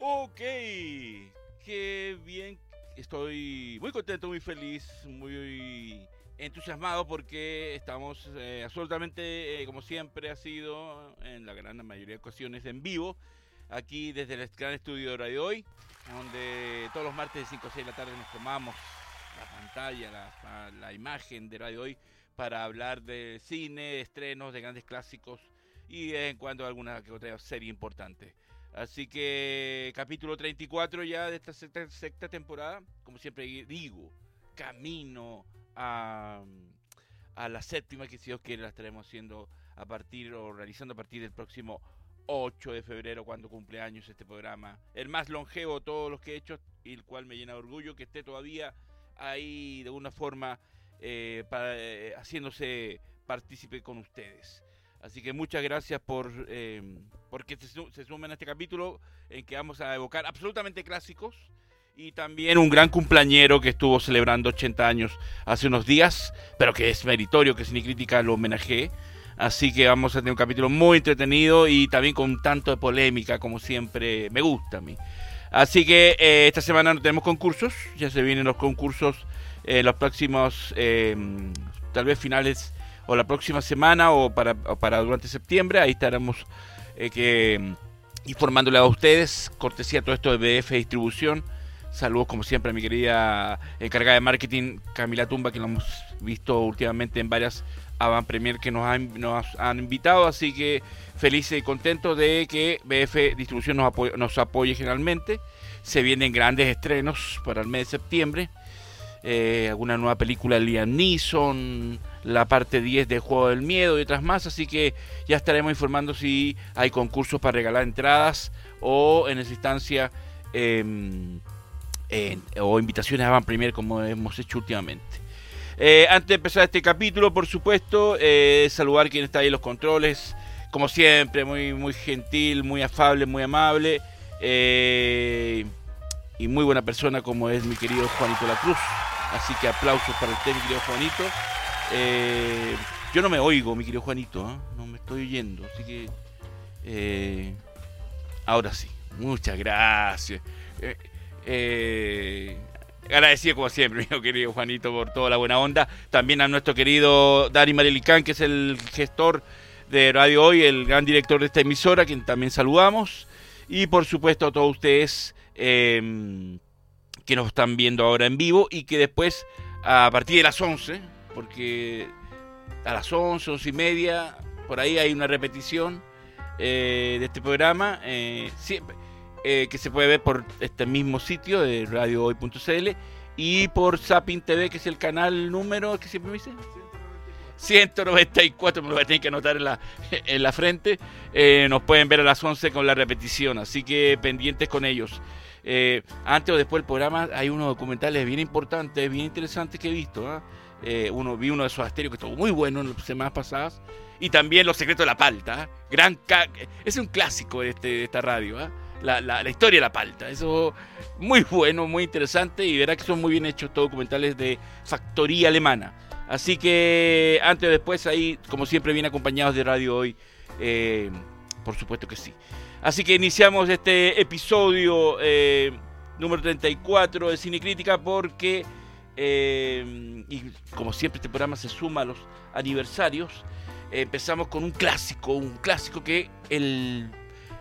Ok, qué bien. Estoy muy contento, muy feliz, muy entusiasmado porque estamos eh, absolutamente, eh, como siempre ha sido, en la gran mayoría de ocasiones, en vivo, aquí desde el gran estudio de Radio Hoy, donde todos los martes de 5 a 6 de la tarde nos tomamos la pantalla, la, la imagen de Radio Hoy para hablar de cine, estrenos, de grandes clásicos y en cuanto a alguna que otra serie importante. Así que capítulo 34 ya de esta sexta, temporada, como siempre digo, camino a, a, la séptima que si Dios quiere la estaremos haciendo a partir o realizando a partir del próximo 8 de febrero cuando cumple años este programa. El más longevo de todos los que he hecho y el cual me llena de orgullo que esté todavía ahí de una forma eh, para, eh, haciéndose partícipe con ustedes. Así que muchas gracias por eh, porque se, se, sumen a este capítulo en que vamos a evocar absolutamente clásicos y también un gran cumpleañero que estuvo celebrando 80 años hace unos días, pero que es meritorio que Crítica lo homenaje. Así que vamos a tener un capítulo muy entretenido y también con tanto de polémica como siempre me gusta a mí. Así que eh, esta semana no tenemos concursos, ya se vienen los concursos eh, los próximos, eh, tal vez finales o la próxima semana o para, para durante septiembre. Ahí estaremos eh, que, informándole a ustedes, cortesía todo esto de BF Distribución. Saludos como siempre a mi querida encargada de marketing Camila Tumba, que lo hemos visto últimamente en varias Avant Premier que nos han, nos han invitado. Así que feliz y contento de que BF Distribución nos apoye, nos apoye generalmente. Se vienen grandes estrenos para el mes de septiembre. Eh, alguna nueva película de Liam Neeson, la parte 10 de Juego del Miedo y otras más, así que ya estaremos informando si hay concursos para regalar entradas o en esa instancia eh, o invitaciones a Van Premier como hemos hecho últimamente. Eh, antes de empezar este capítulo, por supuesto, eh, saludar quien está ahí en los controles, como siempre, muy, muy gentil, muy afable, muy amable y muy buena persona como es mi querido Juanito La Cruz. Así que aplausos para usted, mi Juanito. Eh, yo no me oigo, mi querido Juanito, ¿eh? no me estoy oyendo, así que eh, ahora sí, muchas gracias. agradecido como siempre, mi querido Juanito, por toda la buena onda. También a nuestro querido Dari Marelicán, que es el gestor de Radio Hoy, el gran director de esta emisora, quien también saludamos. Y por supuesto a todos ustedes que nos están viendo ahora en vivo y que después, a partir de las 11, porque a las 11, 11 y media, por ahí hay una repetición eh, de este programa, eh, eh, que se puede ver por este mismo sitio de radiohoy.cl y por Sapin TV, que es el canal número que siempre me dice. 194, me lo voy a tener que anotar en la, en la frente. nos pueden ver a las 11 con la repetición, así que pendientes con ellos. antes o después del programa hay unos documentales bien importantes, bien interesantes que he visto. Eh, uno, vi uno de esos asterios que estuvo muy bueno en las semanas pasadas. Y también Los Secretos de la Palta. ¿eh? Gran es un clásico de, este, esta radio. ¿eh? La, la, historia de la palta. Eso muy bueno, muy interesante. Y verá que son muy bien hechos documentales de factoría alemana. Así que antes o después, ahí, como siempre, viene acompañados de Radio Hoy. por supuesto que sí. Así que iniciamos este episodio número 34 de Cine Crítica porque eh, y como siempre este programa se suma a los aniversarios, empezamos con un clásico, un clásico que el,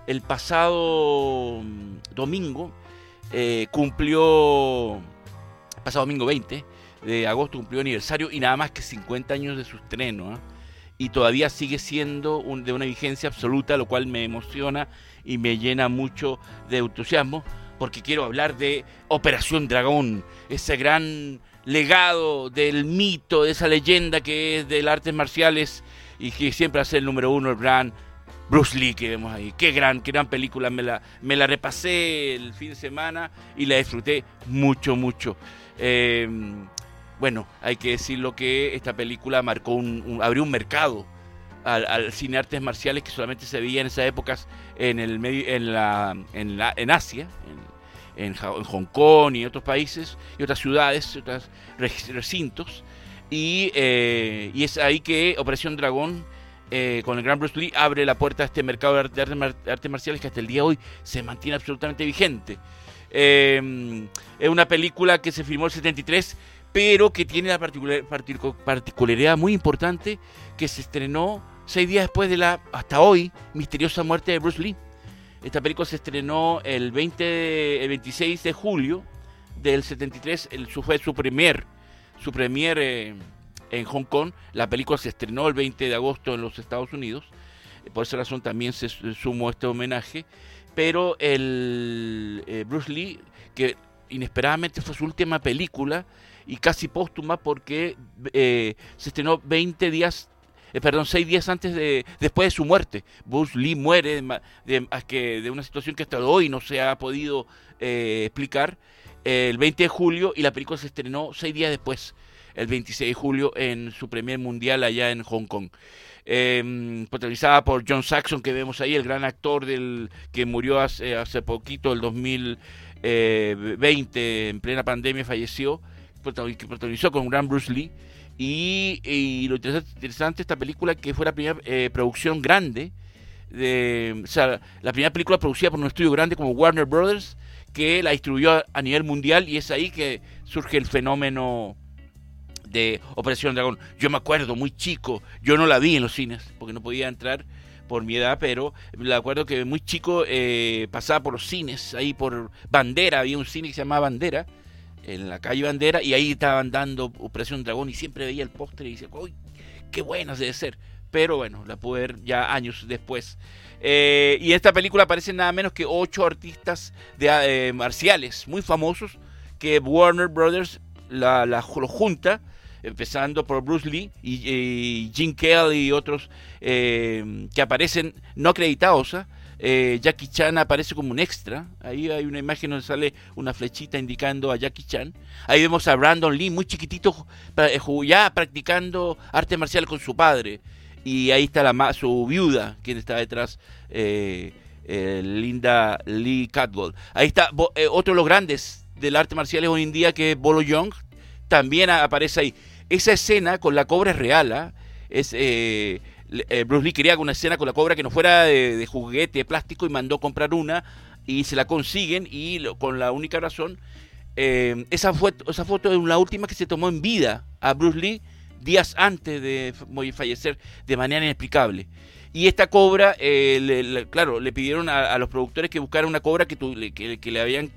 el pasado mm, domingo eh, cumplió, pasado domingo 20 de agosto cumplió aniversario y nada más que 50 años de su estreno. ¿ah? Y todavía sigue siendo de una vigencia absoluta, lo cual me emociona y me llena mucho de entusiasmo porque quiero hablar de Operación Dragón, ese gran legado del mito, de esa leyenda que es del artes marciales y que siempre hace el número uno, el gran Bruce Lee que vemos ahí. Qué gran, qué gran película. Me la, me repasé el fin de semana y la disfruté mucho, mucho. Em, bueno, hay que decirlo que esta película marcó un, abrió un mercado al, cine artes marciales que solamente se veía en esas épocas en el medio, en la, en la, en Asia, en, Hong Kong y otros países y otras ciudades, otros recintos. Y, eh, y es ahí que Operación Dragón eh, con el gran Bruce Lee, abre la puerta a este mercado de artes marciales que hasta el día de hoy se mantiene absolutamente vigente. Em, es una película que se filmó en el 73, pero que tiene la particularidad muy importante que se estrenó seis días después de la, hasta hoy, misteriosa muerte de Bruce Lee. Esta película se estrenó el, 20, el 26 de julio del 73, el, fue su premier, su premier eh, en Hong Kong. La película se estrenó el 20 de agosto en los Estados Unidos. Por esa razón también se sumó este homenaje. Pero el eh, Bruce Lee, que inesperadamente fue su última película y casi póstuma porque eh, se estrenó 20 días eh, perdón, seis días antes de, después de su muerte. Bruce Lee muere de, de, una situación que hasta hoy no se ha podido eh, explicar el 20 de julio y la película se estrenó seis días después, el 26 de julio, en su primer mundial allá en Hong Kong. Eh, protagonizada por John Saxon, que vemos ahí, el gran actor del que murió hace, hace poquito, el 2020, en plena pandemia, falleció, protagonizó con un gran Bruce Lee. Y, lo interesante de esta película que fue la primera eh, producción grande, de, o sea, la primera película producida por un estudio grande como Warner Brothers, que la distribuyó a, nivel mundial y es ahí que surge el fenómeno de Operación Dragón. Yo me acuerdo, muy chico, yo no la vi en los cines porque no podía entrar por mi edad, pero me acuerdo que muy chico eh, pasaba por los cines, ahí por Bandera, había un cine que se llamaba Bandera, en la calle Bandera y ahí estaban dando Operación Dragón y siempre veía el póster y decía, uy, qué buena debe ser. Pero bueno, la pude ver ya años después. Eh, y en esta película aparecen nada menos que ocho artistas de, eh, marciales muy famosos que Warner Brothers la, junta, empezando por Bruce Lee y, Jim Kelly y otros eh, que aparecen no acreditados. Eh, Jackie Chan aparece como un extra. Ahí hay una imagen donde sale una flechita indicando a Jackie Chan. Ahí vemos a Brandon Lee, muy chiquitito, eh, ya practicando arte marcial con su padre. Y ahí está la, su viuda, quien está detrás, eh, Linda Lee Catwell. Ahí está otro de los grandes del arte marcial hoy en día, que es Bolo Young. También aparece ahí. Esa escena con la cobra real. ¿ah? Es Bruce Lee quería una escena con la cobra que no fuera de, juguete, de plástico, y mandó comprar una y se la consiguen y con la única razón, eh, esa, foto, esa foto es la última que se tomó en vida a Bruce Lee días antes de fallecer de manera inexplicable. Y esta cobra, eh, claro, le pidieron a, los productores que buscaran una cobra que, que, le habían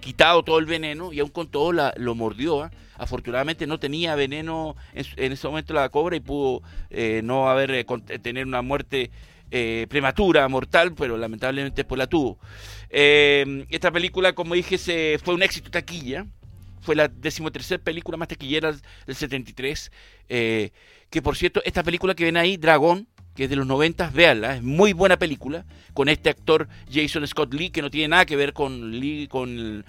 quitado todo el veneno y aún con todo la, lo mordió. afortunadamente no tenía veneno en, ese momento la cobra y pudo eh, no haber eh, tener una muerte eh, prematura, mortal, pero lamentablemente después la tuvo. esta película, como dije, se, fue un éxito taquilla. Fue la decimotercera película más taquillera del 73. que por cierto, esta película que ven ahí, Dragón, que es de los 90, véanla, es muy buena película, con este actor Jason Scott Lee, que no tiene nada que ver con Lee, con,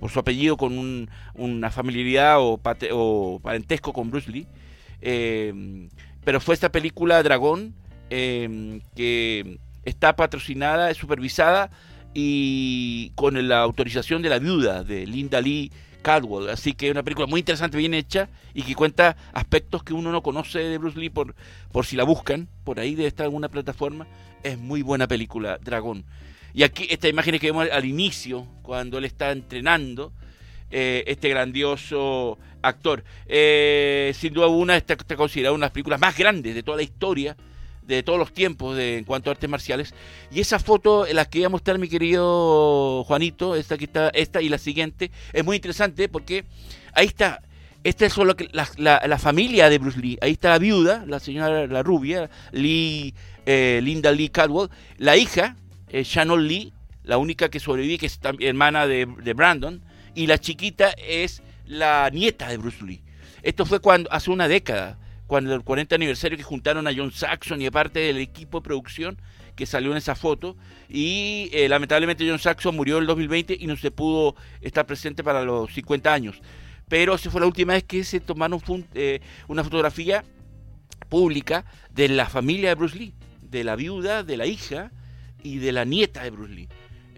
por su apellido, con una familiaridad o, o, parentesco con Bruce Lee. Eh, pero fue esta película Dragón, eh, que está patrocinada, supervisada y con la autorización de la viuda de Linda Lee Caldwell. Así que es una película muy interesante, bien hecha y que cuenta aspectos que uno no conoce de Bruce Lee por, por si la buscan. Por ahí debe estar alguna plataforma. Es muy buena película, Dragón. Y aquí, esta imagen que vemos al inicio, cuando él está entrenando, eh, este grandioso actor. Eh, sin duda alguna, está considerada una de las películas más grandes de toda la historia de todos los tiempos en cuanto a artes marciales. Y esa foto, la que iba a mostrar mi querido Juanito, esta que está, esta y la siguiente, es muy interesante porque ahí está. Esta es solo la, la, familia de Bruce Lee. Ahí está la viuda, la señora, la rubia, Lee, eh, Linda Lee Caldwell. La hija, eh, Shannon Lee, la única que sobrevive, que es hermana de, de Brandon. Y la chiquita es la nieta de Bruce Lee. Esto fue cuando hace una década cuando el 40 aniversario que juntaron a John Saxon y aparte del equipo de producción que salió en esa foto y eh, lamentablemente John Saxon murió en el 2020 y no se pudo estar presente para los 50 años. Pero esa fue la última vez que se tomaron eh, una fotografía pública de la familia de Bruce Lee, de la viuda, de la hija y de la nieta de Bruce Lee.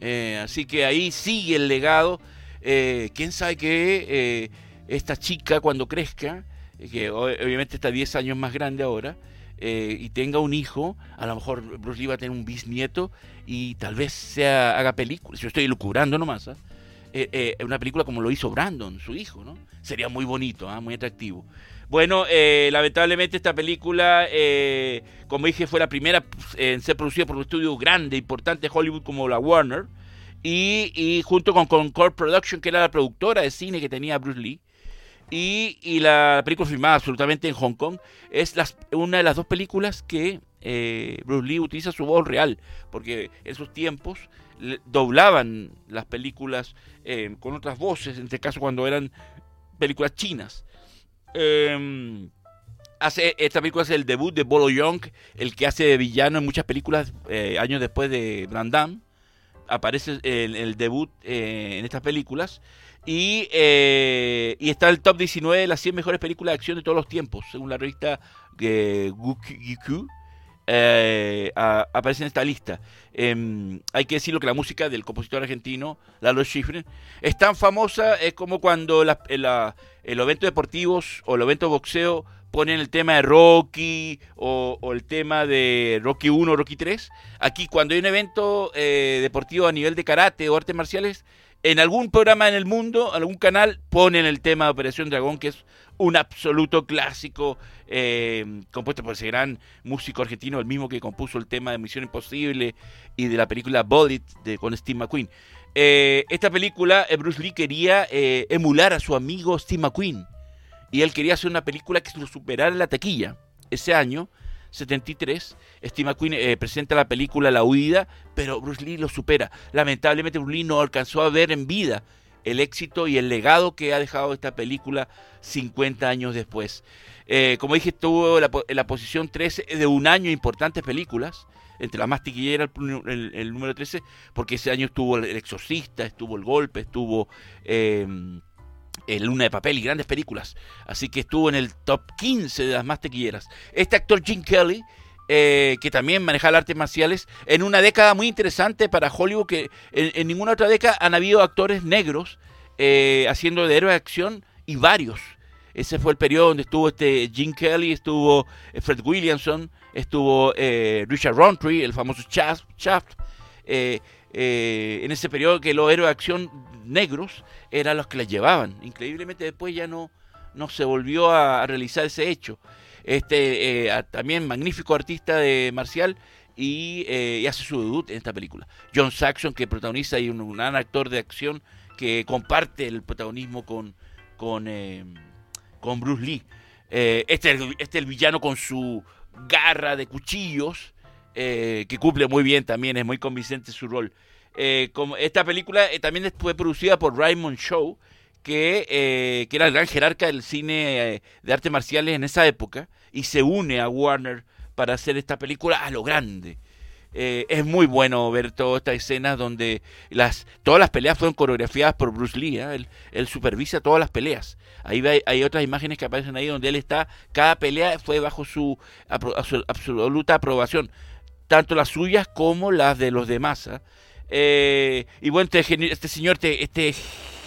Eh, así que ahí sigue el legado. Quién sabe que esta chica cuando crezca que obviamente está 10 años más grande ahora, eh, y tenga un hijo, a lo mejor Bruce Lee va a tener un bisnieto y tal vez sea, haga películas. Yo estoy lucubrando nomás. ¿ah? Eh, eh, una película como lo hizo Brandon, su hijo, ¿no? Sería muy bonito, ¿ah? muy atractivo. Bueno, lamentablemente esta película, como dije, fue la primera en ser producida por un estudio grande, importante de Hollywood como la Warner, y, junto con Concord Production, que era la productora de cine que tenía Bruce Lee, y, la película filmada absolutamente en Hong Kong es una de las dos películas que eh, Bruce Lee utiliza su voz real, porque en esos tiempos doblaban las películas eh, con otras voces, en este caso cuando eran películas chinas. Em, hace, esta película es el debut de Bolo Young, el que hace de villano en muchas películas eh, años después de Brandam. Aparece en el debut en estas películas. Y, eh, y está el top 19 de las 100 mejores películas de acción de todos los tiempos, según la revista eh, eh aparece en esta lista. Em, hay que decirlo que la música del compositor argentino, Lalo Schifrin, es tan famosa, es como cuando la, la, los eventos deportivos o los eventos de boxeo ponen el tema de Rocky o, el tema de Rocky 1 o Rocky 3. Aquí cuando hay un evento eh, deportivo a nivel de karate o artes marciales, en algún programa en el mundo, algún canal, ponen el tema de Operación Dragón, que es un absoluto clásico, eh, compuesto por ese gran músico argentino, el mismo que compuso el tema de Misión Imposible y de la película Bullet con Steve McQueen. Eh, esta película, eh, Bruce Lee quería emular a su amigo Steve McQueen, y él quería hacer una película que lo superara en la taquilla. Ese año 73, Steve McQueen presenta la película La Huida, pero Bruce Lee lo supera. Lamentablemente Bruce Lee no alcanzó a ver en vida el éxito y el legado que ha dejado esta película 50 años después. Eh, como dije, estuvo en la, posición 13 de un año importantes películas, entre la más tiquillera el, número 13, porque ese año estuvo El Exorcista, estuvo El Golpe, estuvo... Eh, el Luna de Papel y grandes películas. Así que estuvo en el top 15 de las más tequilleras. Este actor Jim Kelly, eh, que también maneja artes marciales, en una década muy interesante para Hollywood, que en, ninguna otra década han habido actores negros eh, haciendo de héroe de acción y varios. Ese fue el periodo donde estuvo este Jim Kelly, estuvo eh, Fred Williamson, estuvo Richard Roundtree, el famoso Shaft. Shaft en ese periodo que los héroes de acción negros eran los que la llevaban. Increíblemente después ya no, no se volvió a, realizar ese hecho. Este eh, también magnífico artista de marcial eh, y, hace su debut en esta película. John Saxon que protagoniza y un, gran actor de acción que comparte el protagonismo con con, eh, con Bruce Lee. este, este es el villano con su garra de cuchillos que cumple muy bien también, es muy convincente su rol. Eh, como esta película eh, también fue producida por Raymond Shaw, que, eh, que era el gran jerarca del cine de artes marciales en esa época, y se une a Warner para hacer esta película a lo grande. es muy bueno ver todas estas escenas donde las, todas las peleas fueron coreografiadas por Bruce Lee. Él, él, supervisa todas las peleas. Ahí hay, hay, otras imágenes que aparecen ahí donde él está. Cada pelea fue bajo su, absoluta aprobación. Tanto las suyas como las de los demás. Eh, y bueno, este, este señor, este, este,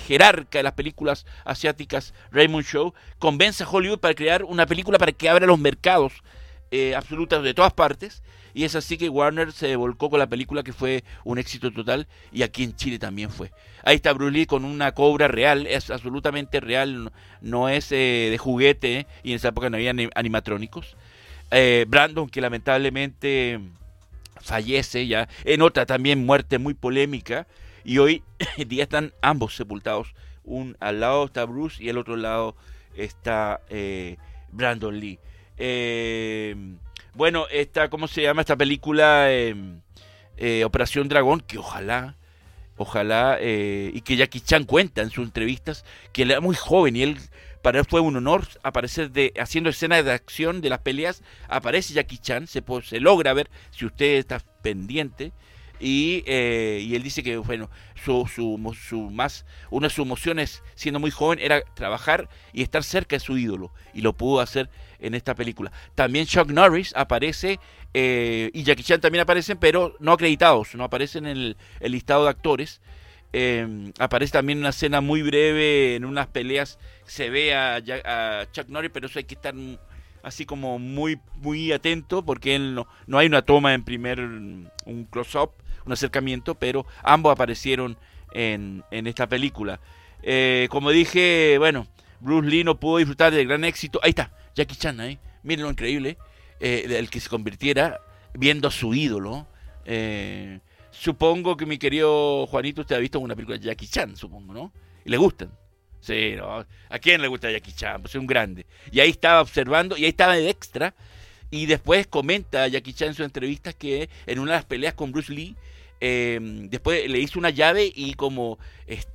jerarca de las películas asiáticas, Raymond Shaw, convence a Hollywood para crear una película para que abra los mercados eh, absolutos de todas partes. Y es así que Warner se volcó con la película que fue un éxito total y aquí en Chile también fue. Ahí está Bruce Lee con una cobra real, es absolutamente real, no, es eh, de juguete y en esa época no había animatrónicos. Brandon que lamentablemente fallece ya, en otra también muerte muy polémica, y hoy día están ambos sepultados. Un al lado está Bruce y al otro lado está eh, Brandon Lee. Eh, bueno, esta, ¿cómo se llama esta película? Em, eh, Operación Dragón, que ojalá, ojalá, y que Jackie Chan cuenta en sus entrevistas, que él era muy joven y él para él fue un honor aparecer de, haciendo escenas de acción de las peleas. Aparece Jackie Chan, se, se logra ver si usted está pendiente. Y, eh, y, él dice que bueno su, su, su, más una de sus emociones siendo muy joven era trabajar y estar cerca de su ídolo y lo pudo hacer en esta película también Chuck Norris aparece eh, y Jackie Chan también aparecen pero no acreditados no aparecen en el, el listado de actores Em, aparece también una escena muy breve en unas peleas. Se ve a, Chuck Norris, pero eso hay que estar así como muy, muy atento, porque él no, no hay una toma en primer, un close-up, un acercamiento, pero ambos aparecieron en, en esta película. Eh, como dije, bueno, Bruce Lee no pudo disfrutar del gran éxito. Ahí está, Jackie Chan, ahí. Miren lo increíble, eh, el que se convirtiera viendo a su ídolo. Eh, supongo que mi querido Juanito, usted ha visto una película de Jackie Chan, supongo, ¿no? Y le gustan. Sí, ¿no? ¿A quién le gusta Jackie Chan? Pues es un grande. Y ahí estaba observando, y ahí estaba de extra. Y después comenta Jackie Chan en su entrevista que en una de las peleas con Bruce Lee, Em, después le hizo una llave y como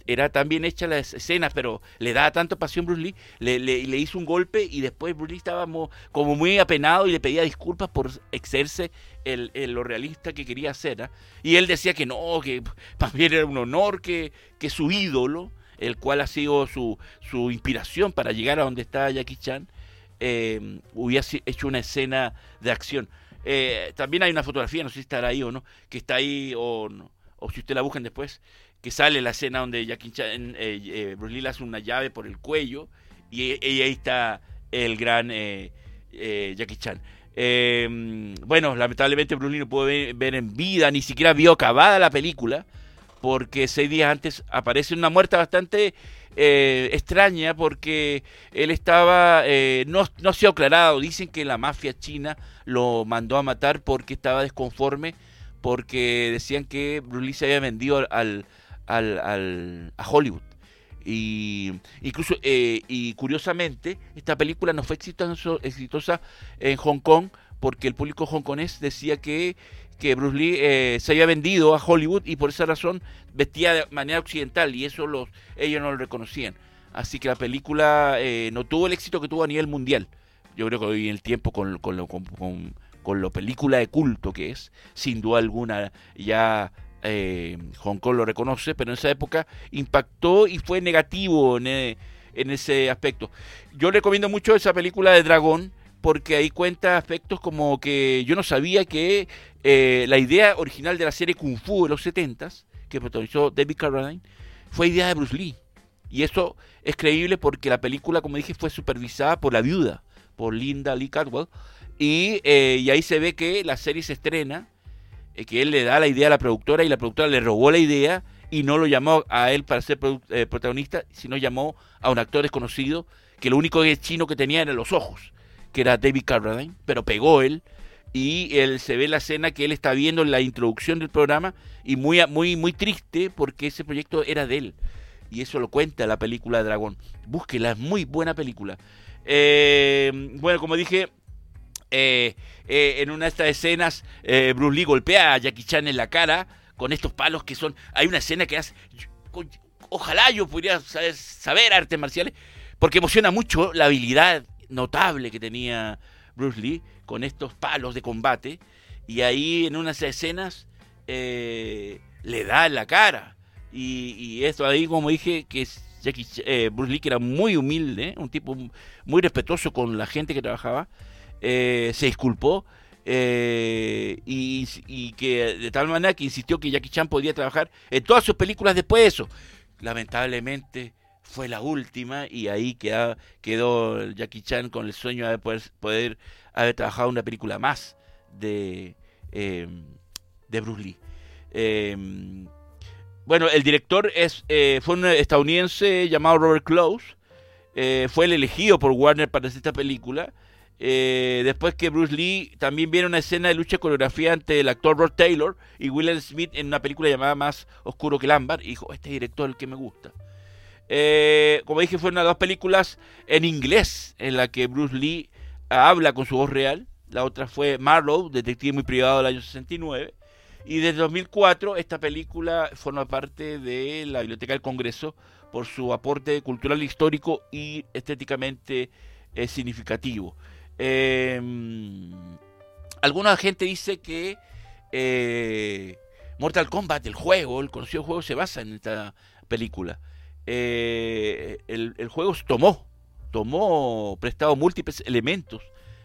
era tan bien hecha las escenas, pero le daba tanto pasión Bruce Lee, le, le, hizo un golpe y después Bruce Lee estaba como muy apenado y le pedía disculpas por exerce el, lo realista que quería hacer. ¿ah? Y él decía que no, que también era un honor que, que su ídolo, el cual ha sido su, su inspiración para llegar a donde está Jackie Chan, eh, hubiese hecho una escena de acción. Eh, también hay una fotografía, no sé si estará ahí o no, que está ahí, o, o si usted la buscan después, que sale la escena donde Jackie Chan, eh, eh, Bruce Lee le hace una llave por el cuello y, ahí está el gran Jackie Chan. Bueno, lamentablemente Bruce no pudo ver, en vida, ni siquiera vio acabada la película, porque seis días antes aparece una muerte bastante eh, extraña porque él estaba, eh, no, no se ha aclarado, dicen que la mafia china lo mandó a matar porque estaba desconforme, porque decían que Bruce se había vendido al, al, a Hollywood. Y incluso, eh, y curiosamente, esta película no fue exitosa en Hong Kong porque el público hongkonés decía que que Bruce Lee eh, se había vendido a Hollywood y por esa razón vestía de manera occidental y eso los, ellos no lo reconocían. Así que la película eh, no tuvo el éxito que tuvo a nivel mundial. Yo creo que hoy en el tiempo con, con, lo, con, con lo película de culto que es, sin duda alguna ya eh, Hong Kong lo reconoce, pero en esa época impactó y fue negativo en, en ese aspecto. Yo recomiendo mucho esa película de Dragón porque ahí cuenta aspectos como que yo no sabía que eh, la idea original de la serie Kung Fu de los 70s, que protagonizó David Carradine, fue idea de Bruce Lee. Y eso es creíble porque la película, como dije, fue supervisada por la viuda, por Linda Lee Cadwell. Y, eh, y ahí se ve que la serie se estrena, eh, que él le da la idea a la productora y la productora le robó la idea y no lo llamó a él para ser protagonista, sino llamó a un actor desconocido que lo único chino que tenía eran los ojos que era David Carradine, pero pegó él y él se ve la escena que él está viendo en la introducción del programa y muy muy muy triste porque ese proyecto era de él y eso lo cuenta la película Dragón. Búsquela, es muy buena película. Eh, bueno, como dije, eh, eh, en una de estas escenas Bruce Lee golpea a Jackie Chan en la cara con estos palos que son. Hay una escena que hace. Ojalá yo pudiera saber, saber artes marciales porque emociona mucho la habilidad notable que tenía Bruce Lee con estos palos de combate y ahí en unas escenas eh, le da en la cara y, esto ahí como dije que Jackie, eh, Bruce Lee que era muy humilde un tipo muy respetuoso con la gente que trabajaba eh, se disculpó y, y, que de tal manera que insistió que Jackie Chan podía trabajar en todas sus películas después de eso lamentablemente fue la última y ahí quedó, Jackie Chan con el sueño de poder, poder haber trabajado una película más de, em, de Bruce Lee. Em, bueno, el director es, eh, fue un estadounidense llamado Robert Close. Eh, fue el elegido por Warner para hacer esta película. Eh, después que Bruce Lee también viene una escena de lucha coreografía ante el actor Rod Taylor y Will Smith en una película llamada Más Oscuro que el Ámbar. Y dijo, este director es el que me gusta. Eh, como dije, fue una de dos películas en inglés en la que Bruce Lee habla con su voz real. La otra fue Marlowe, detective muy privado del año 69. Y desde 2004 esta película forma parte de la Biblioteca del Congreso por su aporte cultural, histórico y estéticamente eh, significativo. Em, alguna gente dice que eh, Mortal Kombat, el juego, el conocido juego, se basa en esta película. Eh, el, juego tomó, tomó prestado múltiples elementos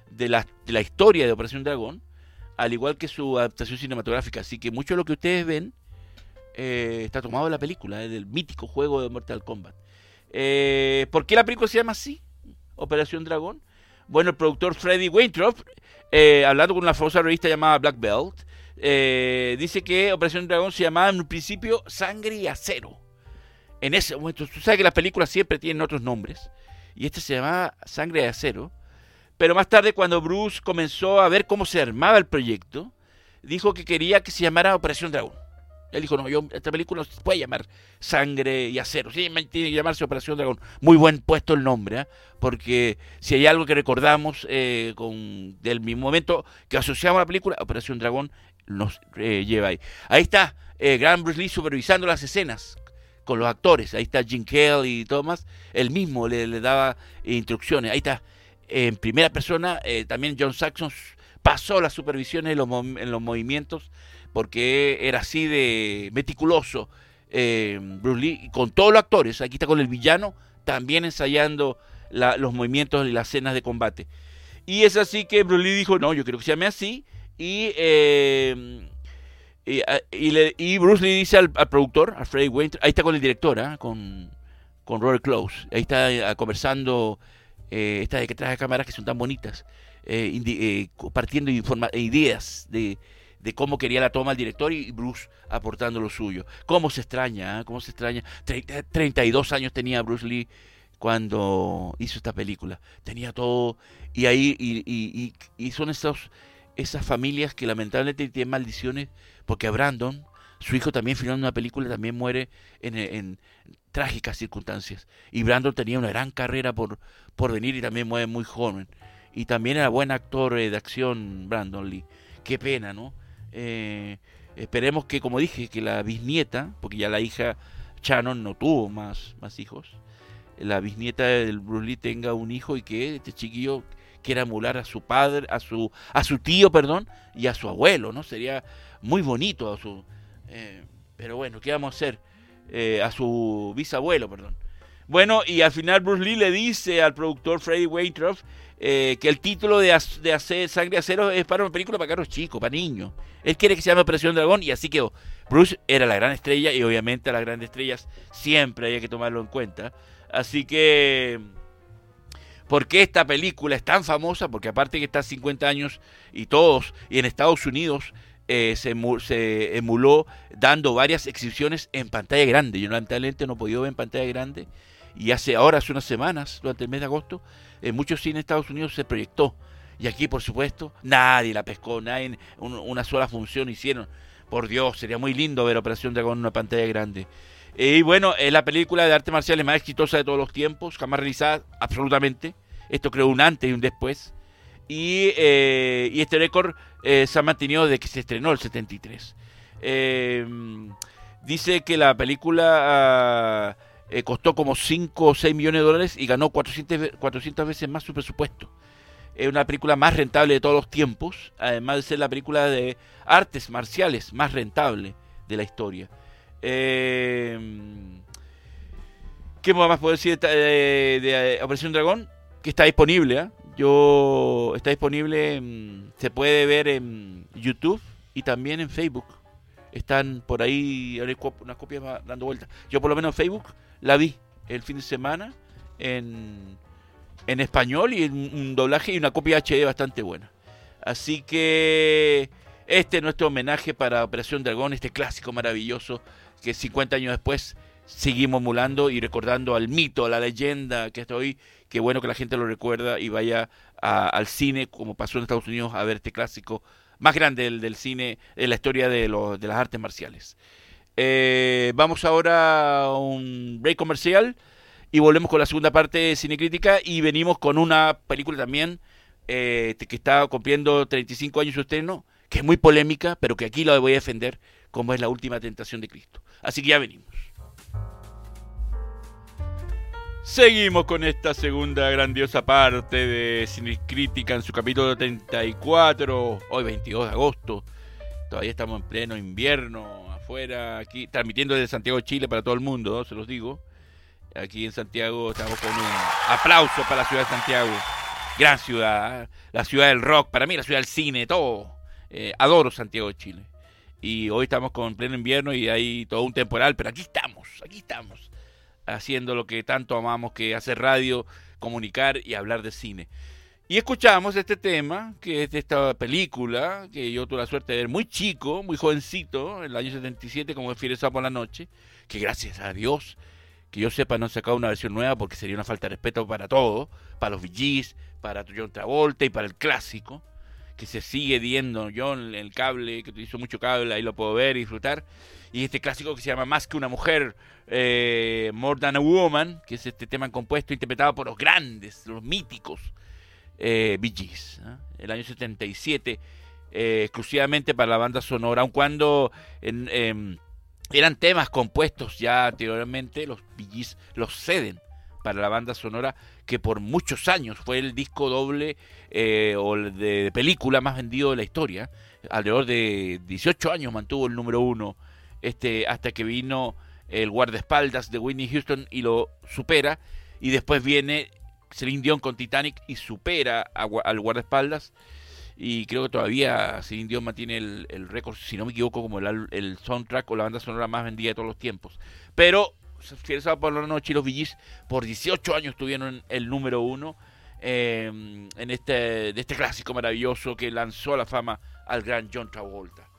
de la, historia de Operación Dragón, al igual que su adaptación cinematográfica. Así que mucho de lo que ustedes ven eh, está tomado de la película, del mítico juego de Mortal Kombat. Eh, ¿Por qué la película se llama así? Operación Dragón. Bueno, el productor Freddy Weintraub, eh, hablando con una famosa revista llamada Black Belt, eh, dice que Operación Dragón se llamaba en un principio Sangre y Acero. En ese momento, tú sabes que las películas siempre tienen otros nombres, y este se llamaba Sangre y Acero. Pero más tarde, cuando Bruce comenzó a ver cómo se armaba el proyecto, dijo que quería que se llamara Operación Dragón. Él dijo, no, yo, esta película se puede llamar Sangre y Acero, sí, tiene que llamarse Operación Dragón. Muy buen puesto el nombre, ¿eh? porque si hay algo que recordamos eh, del mismo momento que asociamos a la película, Operación Dragón nos eh, lleva ahí. Ahí está eh, Gran Bruce Lee supervisando las escenas con los actores. Ahí está Jim Kelly y Thomas. Él mismo le, daba instrucciones. Ahí está en primera persona. También John Saxon pasó las supervisiones en los movimientos porque era así de meticuloso eh, Bruce Lee con todos los actores. Aquí está con el villano también ensayando los movimientos y las escenas de combate. Y es así que Bruce Lee dijo, no, yo quiero que se llame así. Y, eh, y, le, y, Bruce Lee dice al, productor, a Freddy Wayne, ahí está con el director, ¿eh? con, con Robert Close, ahí está eh, conversando eh, estas de que trae cámaras que son tan bonitas, eh, compartiendo informa ideas de, de, cómo quería la toma el director y Bruce aportando lo suyo. ¿Cómo se extraña? ¿eh? ¿Cómo se extraña? 30, 32 años tenía Bruce Lee cuando hizo esta película. Tenía todo y ahí y, y, y son esos esas familias que lamentablemente tienen maldiciones, porque Brandon, su hijo también filmando una película, también muere en, en, trágicas circunstancias. Y Brandon tenía una gran carrera por, por venir y también muere muy joven. Y también era buen actor eh, de acción Brandon Lee. Qué pena, ¿no? Eh, esperemos que, como dije, que la bisnieta, porque ya la hija Shannon no tuvo más, más hijos, la bisnieta del Bruce Lee tenga un hijo y que este chiquillo quiera emular a su padre, a su, a su tío, perdón, y a su abuelo, ¿no? Sería muy bonito a su, eh, pero bueno, ¿qué vamos a hacer? Eh, a su bisabuelo, perdón. Bueno, y al final Bruce Lee le dice al productor Freddie Weintraub eh, que el título de, de hacer Sangre Acero es para una película para carros chicos, para niños. Él quiere que se llame Operación Dragón y así quedó. Bruce era la gran estrella y obviamente a las grandes estrellas siempre hay que tomarlo en cuenta. Así que ¿Por qué esta película es tan famosa? Porque aparte que está 50 años y todos, y en Estados Unidos eh, se, se, emuló dando varias exhibiciones en pantalla grande. Yo lamentablemente no he podido ver en pantalla grande. Y hace ahora, hace unas semanas, durante el mes de agosto, en muchos cines de Estados Unidos se proyectó. Y aquí, por supuesto, nadie la pescó, nadie, un, una sola función hicieron. Por Dios, sería muy lindo ver Operación Dragón en una pantalla grande. Y bueno, es la película de artes marciales más exitosa de todos los tiempos, jamás realizada, absolutamente. Esto creó un antes y un después. Y, eh, y este récord eh, se ha mantenido desde que se estrenó el 73. Eh, dice que la película uh, costó como 5 o 6 millones de dólares y ganó 400, 400 veces más su presupuesto. Es una película más rentable de todos los tiempos, además de ser la película de artes marciales más rentable de la historia. Eh, ¿Qué más puedo decir de, de, de, Operación Dragón? Que está disponible. ¿eh? Yo está disponible, se puede ver en YouTube y también en Facebook. Están por ahí unas copias dando vueltas. Yo por lo menos en Facebook la vi el fin de semana en, en español y en un doblaje y una copia HD bastante buena. Así que este es nuestro homenaje para Operación Dragón, este clásico maravilloso que 50 años después seguimos emulando y recordando al mito, a la leyenda que hasta hoy, qué bueno que la gente lo recuerda y vaya a, al cine, como pasó en Estados Unidos, a ver este clásico más grande del, del cine, en la historia de, lo, de las artes marciales. Eh, vamos ahora a un break comercial y volvemos con la segunda parte de Cinecrítica y venimos con una película también eh, que está cumpliendo 35 años su estreno, que es muy polémica, pero que aquí la voy a defender como es la última tentación de Cristo. Así que ya venimos. Seguimos con esta segunda grandiosa parte de Cine Crítica en su capítulo 34, hoy 22 de agosto. Todavía estamos en pleno invierno, afuera, aquí, transmitiendo desde Santiago Chile para todo el mundo, se los digo. Aquí en Santiago estamos con un aplauso para la ciudad de Santiago. Gran ciudad, ¿eh? la ciudad del rock, para mí la ciudad del cine, todo. Eh, adoro Santiago Chile y hoy estamos con pleno invierno y hay todo un temporal, pero aquí estamos, aquí estamos, haciendo lo que tanto amamos, que hacer radio, comunicar y hablar de cine. Y escuchamos este tema, que es de esta película, que yo tuve la suerte de ver muy chico, muy jovencito, en el año 77, como Fiel por la noche, que gracias a Dios, que yo sepa, no han sacado una versión nueva porque sería una falta de respeto para todo, para los VGs, para John Travolta y para el clásico, que se sigue viendo yo en el cable, que utilizo mucho cable, ahí lo puedo ver y disfrutar. Y este clásico que se llama Más que una mujer, eh, More Than a Woman, que es este tema compuesto interpretado por los grandes, los míticos eh, el año 77, eh, exclusivamente para la banda sonora, aun cuando em, eran temas compuestos ya anteriormente, los Bee los ceden para la banda sonora, que por muchos años fue el disco doble eh, o de película más vendido de la historia. Alrededor de 18 años mantuvo el número uno este, hasta que vino el guardaespaldas de Whitney Houston y lo supera. Y después viene Celine Dion con Titanic y supera al guardaespaldas. Y creo que todavía Celine Dion mantiene el, récord, si no me equivoco, como el, soundtrack o la banda sonora más vendida de todos los tiempos. Pero Fieres por la noche los VGs por 18 años tuvieron el número uno em, en este, de este clásico maravilloso que lanzó la fama al gran John Travolta.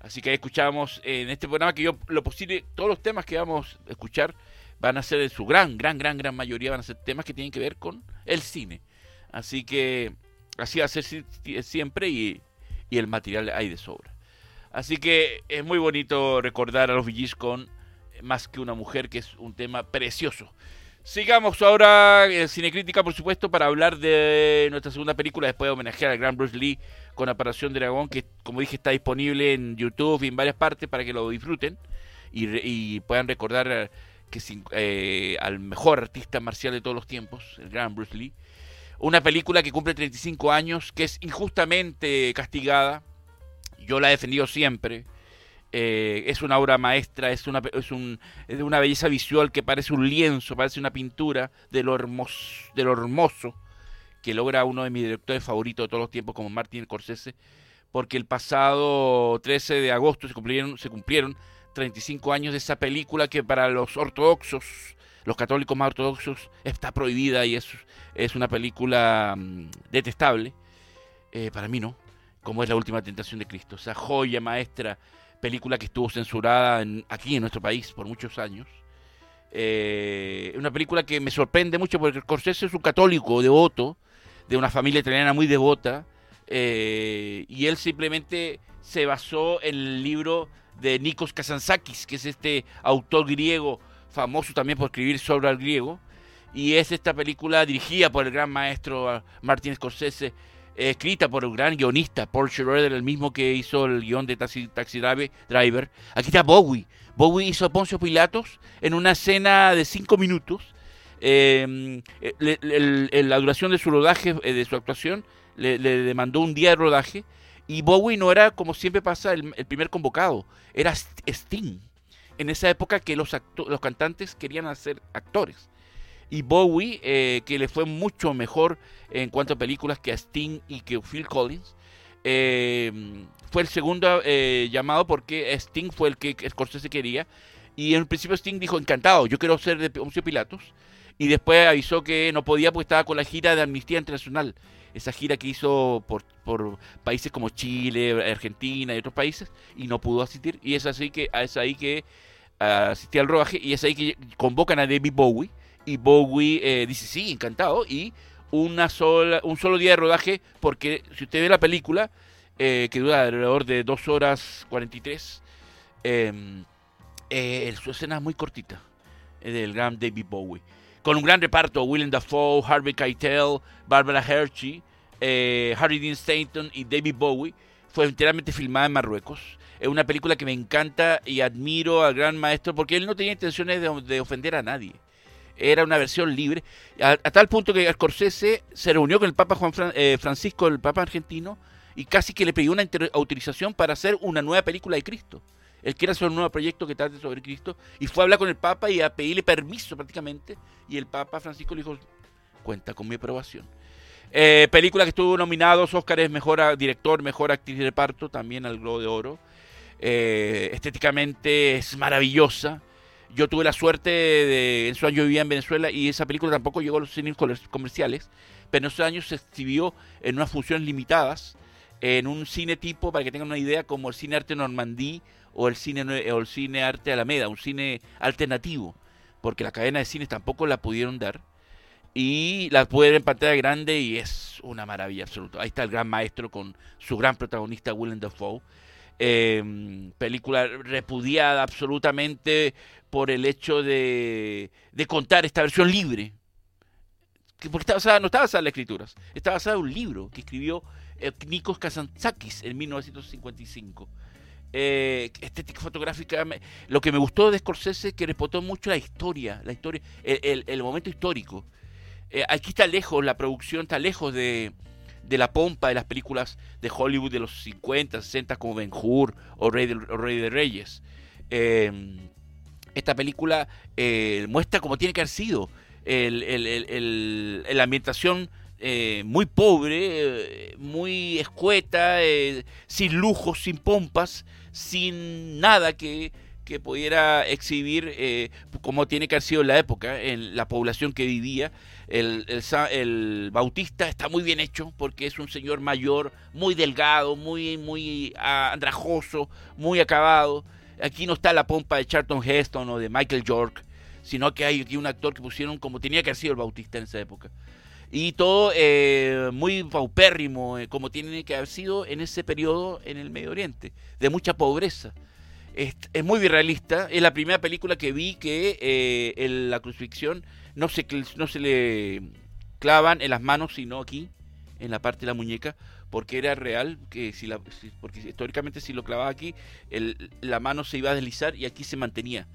Así que escuchamos en este programa que yo lo posible, todos los temas que vamos a escuchar van a ser en su gran, gran, gran, gran mayoría, van a ser temas que tienen que ver con el cine. Así que así va a ser siempre y, el material hay de sobra. Así que es muy bonito recordar a los VGs con Más que una mujer, que es un tema precioso. Sigamos ahora en Cinecrítica, por supuesto, para hablar de nuestra segunda película, después de homenajear al gran Bruce Lee con Aparición Dragón, que como dije está disponible en YouTube y en varias partes para que lo disfruten y, y puedan recordar eh, al mejor artista marcial de todos los tiempos, el gran Bruce Lee. Una película que cumple 35 años, que es injustamente castigada. Yo la he defendido siempre. Eh, es una obra maestra, es una, es, un, es una belleza visual que parece un lienzo, parece una pintura de lo, hermoso, de lo hermoso que logra uno de mis directores favoritos de todos los tiempos, como Martin Scorsese, porque el pasado 13 de agosto se cumplieron, se cumplieron 35 años de esa película que para los ortodoxos, los católicos más ortodoxos, está prohibida y es, es una película mm, detestable. Eh, para mí no, como es La Última Tentación de Cristo, esa joya maestra, película que estuvo censurada aquí en nuestro país por muchos años. Eh, una película que me sorprende mucho porque Scorsese es un católico devoto, de una familia italiana muy devota, eh, y él simplemente se basó en el libro de Nikos Kazantzakis, que es este autor griego famoso también por escribir sobre el griego. Y es esta película dirigida por el gran maestro Martin Scorsese, escrita por el gran guionista Paul Schroeder, el mismo que hizo el guion de Taxi, Driver. Aquí está Bowie. Bowie hizo Poncio Pilatos en una escena de cinco minutos. Em, la duración de su rodaje, eh, de su actuación, le demandó un día de rodaje y Bowie no era, como siempre pasa, el, primer convocado, era Sting. En esa época que los, los cantantes querían hacer actores. Y Bowie, eh, que le fue mucho mejor en cuanto a películas que a Sting y que Phil Collins, eh, fue el segundo eh, llamado porque Sting fue el que Scorsese quería. Y en principio Sting dijo, encantado, yo quiero ser de Poncio Pilatos. Y después avisó que no podía porque estaba con la gira de Amnistía Internacional esa gira que hizo por, por países como Chile, Argentina y otros países, y no pudo asistir. Y es así que es ahí que uh, asistí al rodaje y es ahí que convocan a David Bowie. Y Bowie eh, dice, sí, encantado. Y una sola, un solo día de rodaje, porque si usted ve la película, eh, que dura alrededor de 2 horas 43, em, eh, su escena es muy cortita, del gran David Bowie con un gran reparto, Willem Dafoe, Harvey Keitel, Barbara Hershey, eh, Harry Dean Stanton y David Bowie, fue enteramente filmada en Marruecos. Es una película que me encanta y admiro al gran maestro porque él no tenía intenciones de, ofender a nadie. Era una versión libre, a, tal punto que Scorsese se reunió con el Papa Juan eh, Francisco, el Papa argentino, y casi que le pidió una autorización para hacer una nueva película de Cristo. Él quiere hacer un nuevo proyecto que trate sobre Cristo y fue a hablar con el Papa y a pedirle permiso prácticamente. Y el Papa Francisco le dijo, cuenta con mi aprobación. Eh, película que estuvo nominados, Oscar es mejor director, mejor actriz de reparto, también al Globo de Oro. Eh, estéticamente es maravillosa. Yo tuve la suerte de, en esos años vivía en Venezuela y esa película tampoco llegó a los cines comerciales, pero en esos años se exhibió en unas funciones limitadas, en un cine tipo, para que tengan una idea, como el Cine Arte Normandí o el Cine, o el cine Arte Alameda, un cine alternativo, porque la cadena de cines tampoco la pudieron dar. Y la puede ver en pantalla grande y es una maravilla absoluta. Ahí está el gran maestro con su gran protagonista Willem Dafoe. Eh, película repudiada absolutamente por el hecho de, de contar esta versión libre. Porque está basada, no está basada en las escrituras, está basada en un libro que escribió eh, Nikos Kazantzakis en 1955. Eh, estética fotográfica, lo que me gustó de Scorsese es que respetó mucho la historia, la historia, el, el, momento histórico. Eh, aquí está lejos, la producción está lejos de, de la pompa de las películas de Hollywood de los 50, 60 como Ben Hur o Rey de, Rey de Reyes. Eh, esta película muestra cómo tiene que haber sido el, el, la ambientación eh, muy pobre, eh, muy escueta, eh, sin lujos, sin pompas, sin nada que, que pudiera exhibir eh, cómo tiene que haber sido en la época, en la población que vivía. El, el, el, Bautista está muy bien hecho porque es un señor mayor, muy delgado, muy, muy andrajoso, muy acabado. Aquí no está la pompa de Charlton Heston o de Michael York, sino que hay aquí un actor que pusieron como tenía que haber sido el Bautista en esa época. Y todo eh, muy paupérrimo, eh, como tiene que haber sido en ese periodo en el Medio Oriente, de mucha pobreza. Es, es muy realista, es la primera película que vi que eh, la crucifixión no se, no se le clavan en las manos, sino aquí, en la parte de la muñeca, porque era real, que si la, porque históricamente si lo clavaba aquí, la mano se iba a deslizar y aquí se mantenía.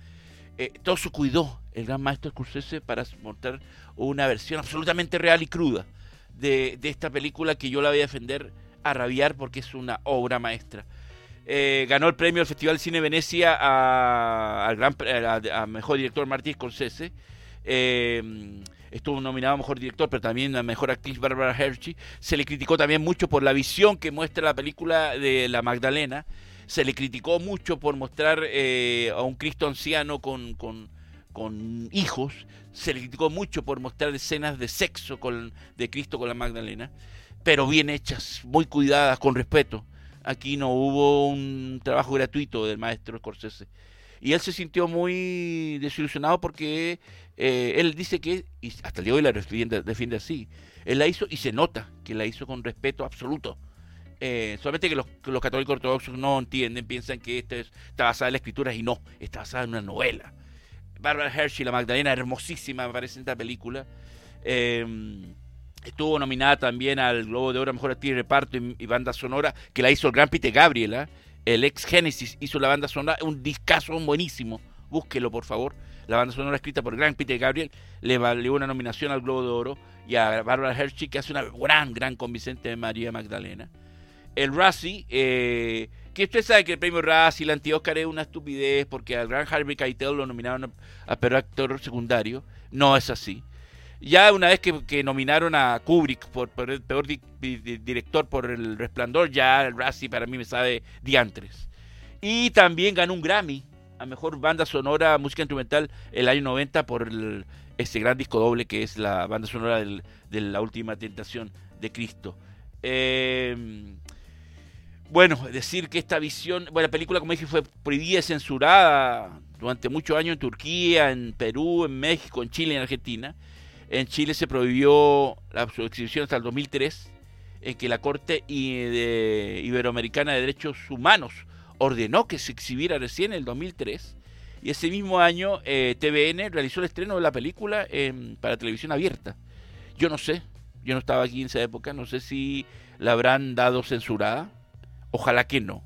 Eh, todo se cuidó el gran maestro Scorsese para mostrar una versión absolutamente real y cruda de, esta película que yo la voy a defender a rabiar porque es una obra maestra. Eh, ganó el premio del Festival de Cine Venecia a, al gran, a, mejor director Martín Scorsese. Eh, estuvo nominado a Mejor Director, pero también a Mejor Actriz Barbara Hershey. Se le criticó también mucho por la visión que muestra la película de La Magdalena. Se le criticó mucho por mostrar eh, a un Cristo anciano con, con, hijos. Se le criticó mucho por mostrar escenas de sexo con, de Cristo con la Magdalena, pero bien hechas, muy cuidadas, con respeto. Aquí no hubo un trabajo gratuito del maestro Scorsese y él se sintió muy desilusionado porque eh, él dice que, y hasta el día de hoy la defiende, así, él la hizo y se nota que la hizo con respeto absoluto. Eh, solamente que los, católicos ortodoxos no entienden, piensan que esta es, está basada en la escritura y no, está basada en una novela. Barbara Hershey, la Magdalena, hermosísima, me parece en esta película. Eh, estuvo nominada también al Globo de Oro Mejor Actriz Reparto y, y, Banda Sonora, que la hizo el gran Pete Gabriela. El ex Genesis hizo la banda sonora, un discazo buenísimo. Búsquelo, por favor. La banda sonora escrita por gran Peter Gabriel le valió una nominación al Globo de Oro y a Barbara Hershey, que hace una gran, gran convincente de María Magdalena. El Razzie, eh, que usted sabe que el premio Razzie, el anti-Oscar es una estupidez porque al gran Harvey Keitel lo nominaron a, peor actor secundario. No es así. Ya una vez que, que nominaron a Kubrick por, el peor di, di, director por El Resplandor, ya el Razzie para mí me sabe diantres. Y también ganó un Grammy a mejor banda sonora, música instrumental, el año 90 por el, ese gran disco doble que es la banda sonora del, de la última tentación de Cristo. Eh, bueno, decir que esta visión, bueno, la película, como dije, fue prohibida y censurada durante muchos años en Turquía, en Perú, en México, en Chile, en Argentina. En Chile se prohibió la, su exhibición hasta el 2003, en que la Corte Iberoamericana de Derechos Humanos ordenó que se exhibiera recién en el 2003. Y ese mismo año eh, TVN realizó el estreno de la película para televisión abierta. Yo no sé, yo no estaba aquí en esa época, no sé si la habrán dado censurada. Ojalá que no,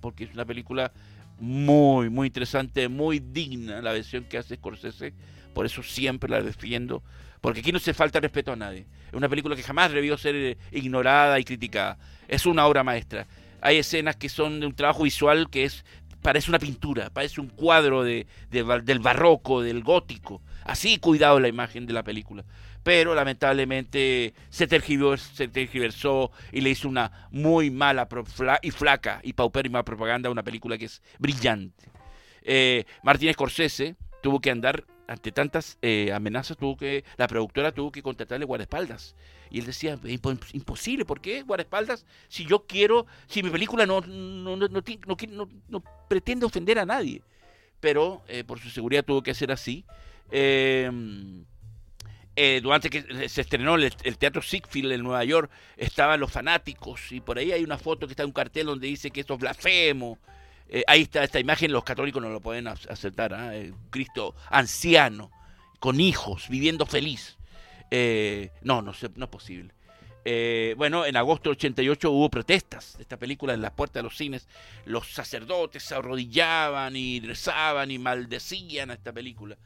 porque es una película muy, muy interesante, muy digna la versión que hace Scorsese. Por eso siempre la defiendo porque aquí no se falta respeto a nadie. Es una película que jamás debió ser ignorada y criticada. Es una obra maestra. Hay escenas que son de un trabajo visual que es parece una pintura, parece un cuadro de, de, del barroco, del gótico. Así cuidado la imagen de la película. Pero lamentablemente se tergiversó, se tergiversó y le hizo una muy mala y flaca y paupérrima propaganda a una película que es brillante. Eh, Martín Scorsese tuvo que andar ante tantas eh, amenazas, tuvo que la productora tuvo que contratarle guardaespaldas. Y él decía, imposible, ¿por qué guardaespaldas? Si yo quiero, si mi película no, no, no, no pretende ofender a nadie. Pero eh, por su seguridad tuvo que hacer así. Em, eh, durante que se estrenó el, Teatro Siegfried en Nueva York, estaban los fanáticos y por ahí hay una foto que está en un cartel donde dice que esto es blasfemo. Eh, ahí está esta imagen, los católicos no lo pueden aceptar. ¿ah? Cristo anciano, con hijos, viviendo feliz. Eh, no, no, no es posible. bueno, en agosto del 88 hubo protestas de esta película en las puertas de los cines. Los sacerdotes se arrodillaban y rezaban y maldecían a esta película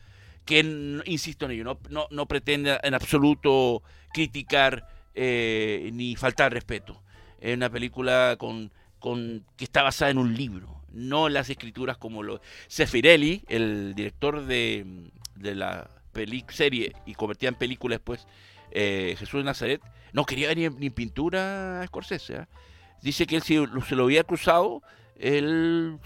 que, insisto en ello, no, no, no pretende en absoluto criticar eh, ni faltar respeto. Es una película con, con, que está basada en un libro, no en las escrituras como lo... Sefirelli, el director de, de la serie y convertía en película después, eh, Jesús de Nazaret, no quería ni, ni pintura a Scorsese. ¿eh? Dice que él si se lo había cruzado, él...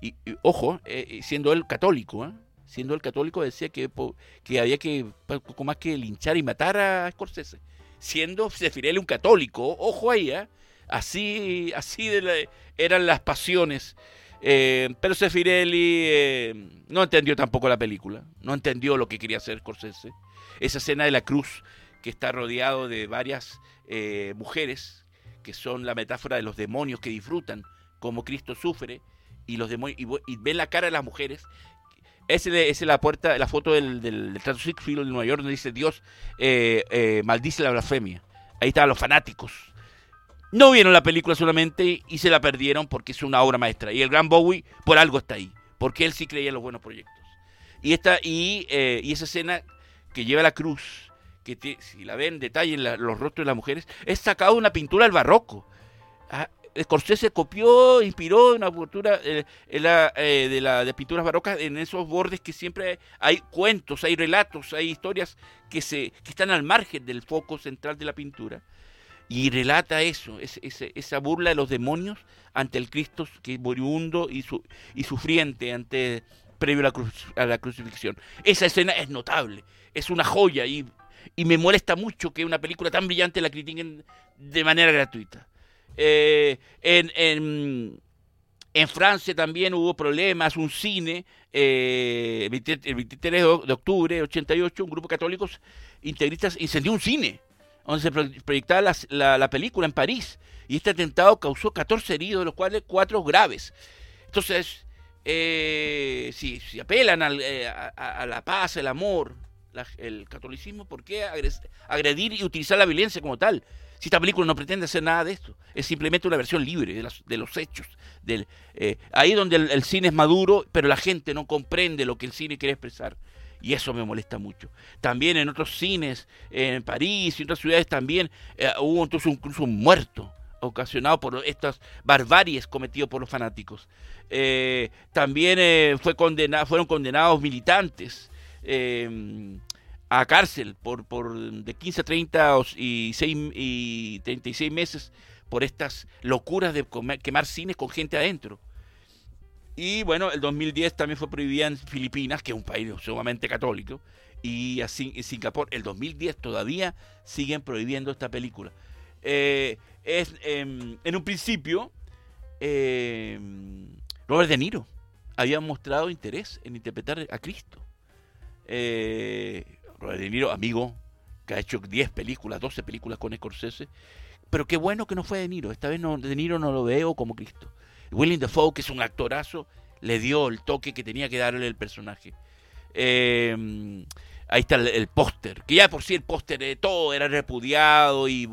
Y, ojo, siendo él católico, ¿eh? Siendo el católico, decía que, que había que poco más que linchar y matar a Scorsese. Siendo Sefirelli un católico, ojo ahí, ¿eh? así, así eran las pasiones. Eh, pero Sefirelli eh, no entendió tampoco la película, no entendió lo que quería hacer Scorsese. Esa escena de la cruz que está rodeado de varias mujeres, que son la metáfora de los demonios que disfrutan como Cristo sufre, y los demonios y, y ven la cara de las mujeres esa es la puerta, la foto del, del, del Field de Nueva York donde dice Dios eh, eh, maldice la blasfemia. Ahí estaban los fanáticos. No vieron la película solamente y se la perdieron porque es una obra maestra. Y el gran Bowie por algo está ahí, porque él sí creía en los buenos proyectos. Y esta y, eh, y esa escena que lleva la cruz, que si la ven en detalle en los rostros de las mujeres, es sacado de una pintura del barroco. Ah, Scorsese copió, inspiró una cultura eh, eh, de, la, de pinturas barrocas en esos bordes que siempre hay cuentos, hay relatos, hay historias que, se, que están al margen del foco central de la pintura. Y relata eso, esa burla de los demonios ante el Cristo que es moribundo y, su, y sufriente ante, previo a la, a la crucifixión. Esa escena es notable, es una joya y, y me molesta mucho que una película tan brillante la critiquen de manera gratuita. Eh, en, Francia también hubo problemas, un cine, eh, el 23 de octubre de 88, un grupo de católicos integristas incendió un cine donde se proyectaba la, la, película en París. Y este atentado causó 14 heridos, de los cuales 4 graves. Entonces, eh, si, si, apelan eh, a, la paz, el amor, el catolicismo, ¿por qué agredir y utilizar la violencia como tal? Si esta película no pretende hacer nada de esto, es simplemente una versión libre de, los hechos. Del, eh, ahí donde el, cine es maduro, pero la gente no comprende lo que el cine quiere expresar. Y eso me molesta mucho. También en otros cines, en París y en otras ciudades también, eh, hubo entonces incluso un muerto ocasionado por estas barbaries cometidas por los fanáticos. Eh, también fue condenado, fueron condenados militantes a cárcel por, por de 15 a 30 y, 6, y 36 meses por estas locuras de quemar cines con gente adentro. Y bueno, el 2010 también fue prohibida en Filipinas, que es un país sumamente católico, y así en Singapur, el 2010 todavía siguen prohibiendo esta película. Eh, es, em, en un principio, em, Robert De Niro había mostrado interés en interpretar a Cristo. Eh, Robert De Niro, amigo, que ha hecho 10 películas, 12 películas con Scorsese. Pero qué bueno que no fue De Niro. Esta vez no, De Niro no lo veo como Cristo. William Dafoe, que es un actorazo, le dio el toque que tenía que darle el personaje. Eh, ahí está el, póster, que ya por sí el póster de todo era repudiado y,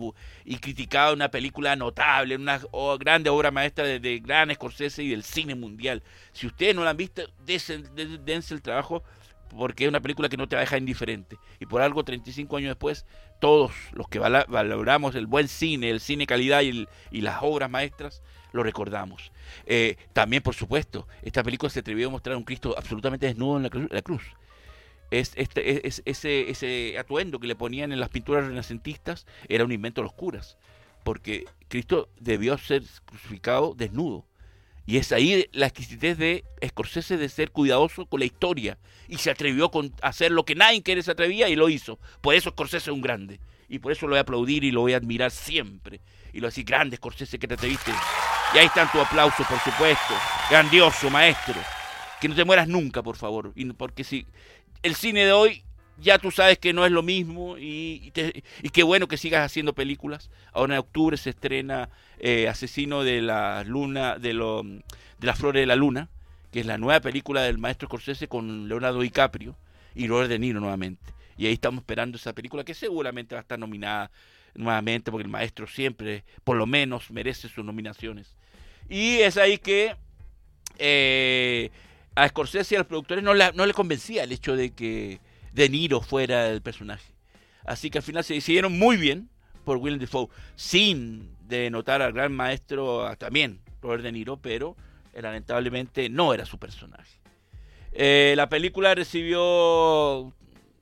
y criticado, una película notable, una grande obra maestra de, de, gran Scorsese y del cine mundial. Si ustedes no la han visto, dense, dense el trabajo porque es una película que no te va indiferente. Y por algo, 35 años después, todos los que valoramos el buen cine, el cine calidad y, las obras maestras, lo recordamos. Eh, también, por supuesto, esta película se atrevió a mostrar a un Cristo absolutamente desnudo en la cruz. Es, este, es, ese, ese atuendo que le ponían en las pinturas renacentistas era un invento de los curas, porque Cristo debió ser crucificado desnudo Y es ahí la exquisitez de Scorsese de ser cuidadoso con la historia. Y se atrevió a hacer lo que nadie quiere se atrevía y lo hizo. Por eso Scorsese es un grande. Y por eso lo voy a aplaudir y lo voy a admirar siempre. Y lo voy a decir, grande Scorsese que te atreviste. Y ahí están tu aplauso, por supuesto. Grandioso, maestro. Que no te mueras nunca, por favor. porque si el cine de hoy ya tú sabes que no es lo mismo y, y, qué bueno que sigas haciendo películas. Ahora en octubre se estrena eh, Asesino de la Luna, de, lo, de las Flores de la Luna, que es la nueva película del maestro Scorsese con Leonardo DiCaprio y Robert De Niro nuevamente. Y ahí estamos esperando esa película que seguramente va a estar nominada nuevamente porque el maestro siempre, por lo menos, merece sus nominaciones. Y es ahí que eh, a Scorsese y a los productores no, no le convencía el hecho de que de Niro fuera el personaje. Así que al final se decidieron muy bien por Willem Dafoe, sin denotar al gran maestro también, Robert De Niro, pero lamentablemente no era su personaje. Eh, la película recibió